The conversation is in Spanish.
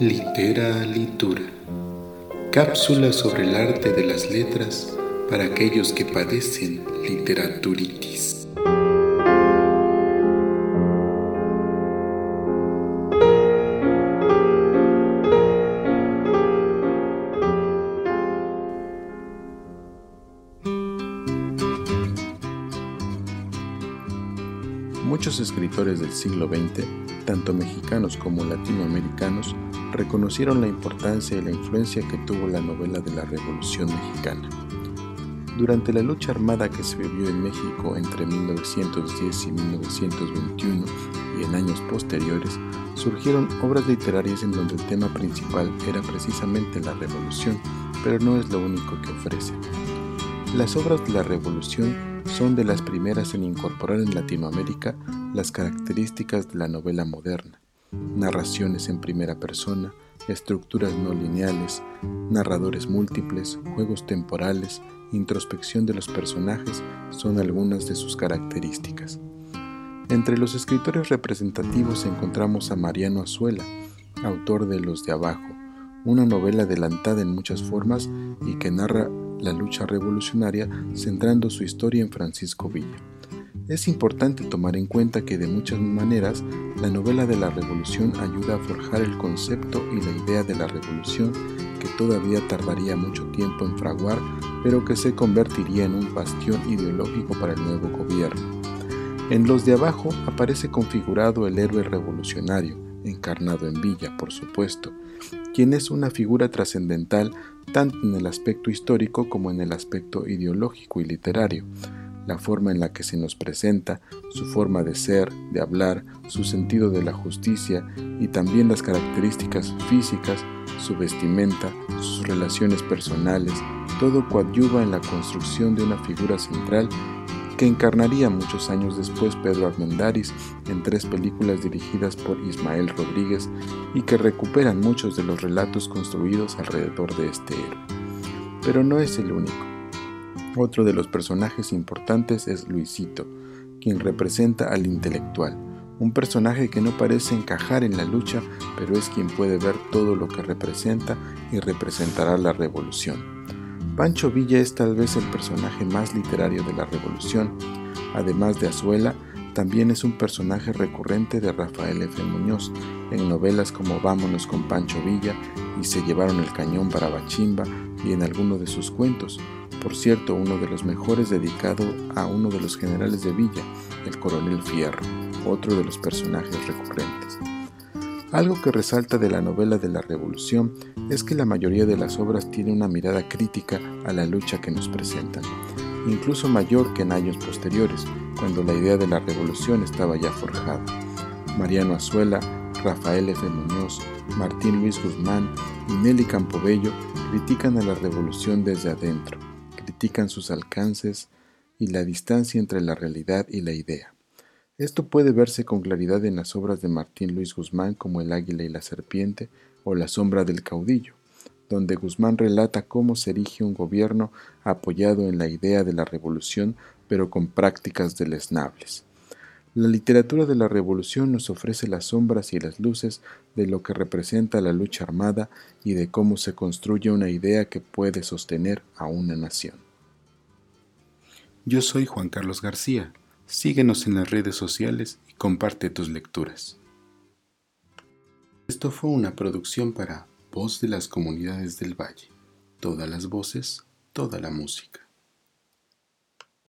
Litera Litura. Cápsula sobre el arte de las letras para aquellos que padecen literaturitis. Muchos escritores del siglo XX, tanto mexicanos como latinoamericanos, reconocieron la importancia y la influencia que tuvo la novela de la Revolución Mexicana. Durante la lucha armada que se vivió en México entre 1910 y 1921 y en años posteriores, surgieron obras literarias en donde el tema principal era precisamente la revolución, pero no es lo único que ofrece. Las obras de la revolución son de las primeras en incorporar en Latinoamérica las características de la novela moderna, narraciones en primera persona, estructuras no lineales, narradores múltiples, juegos temporales, introspección de los personajes son algunas de sus características. Entre los escritores representativos encontramos a Mariano Azuela, autor de Los de Abajo, una novela adelantada en muchas formas y que narra la lucha revolucionaria centrando su historia en Francisco Villa. Es importante tomar en cuenta que de muchas maneras la novela de la revolución ayuda a forjar el concepto y la idea de la revolución que todavía tardaría mucho tiempo en fraguar, pero que se convertiría en un bastión ideológico para el nuevo gobierno. En los de abajo aparece configurado el héroe revolucionario, encarnado en Villa, por supuesto, quien es una figura trascendental tanto en el aspecto histórico como en el aspecto ideológico y literario, la forma en la que se nos presenta, su forma de ser, de hablar, su sentido de la justicia y también las características físicas, su vestimenta, sus relaciones personales, todo coadyuva en la construcción de una figura central que encarnaría muchos años después Pedro Armendáriz en tres películas dirigidas por Ismael Rodríguez y que recuperan muchos de los relatos construidos alrededor de este héroe. Pero no es el único. Otro de los personajes importantes es Luisito, quien representa al intelectual, un personaje que no parece encajar en la lucha, pero es quien puede ver todo lo que representa y representará la revolución. Pancho Villa es tal vez el personaje más literario de la Revolución. Además de Azuela, también es un personaje recurrente de Rafael F. Muñoz en novelas como Vámonos con Pancho Villa y Se llevaron el cañón para Bachimba y en alguno de sus cuentos. Por cierto, uno de los mejores dedicado a uno de los generales de Villa, el coronel Fierro, otro de los personajes recurrentes. Algo que resalta de la novela de la Revolución es que la mayoría de las obras tiene una mirada crítica a la lucha que nos presentan, incluso mayor que en años posteriores, cuando la idea de la revolución estaba ya forjada. Mariano Azuela, Rafael F. Muñoz, Martín Luis Guzmán y Nelly Campobello critican a la revolución desde adentro, critican sus alcances y la distancia entre la realidad y la idea. Esto puede verse con claridad en las obras de Martín Luis Guzmán como El águila y la serpiente o La sombra del caudillo, donde Guzmán relata cómo se erige un gobierno apoyado en la idea de la revolución pero con prácticas deleznables. La literatura de la revolución nos ofrece las sombras y las luces de lo que representa la lucha armada y de cómo se construye una idea que puede sostener a una nación. Yo soy Juan Carlos García Síguenos en las redes sociales y comparte tus lecturas. Esto fue una producción para Voz de las Comunidades del Valle. Todas las voces, toda la música.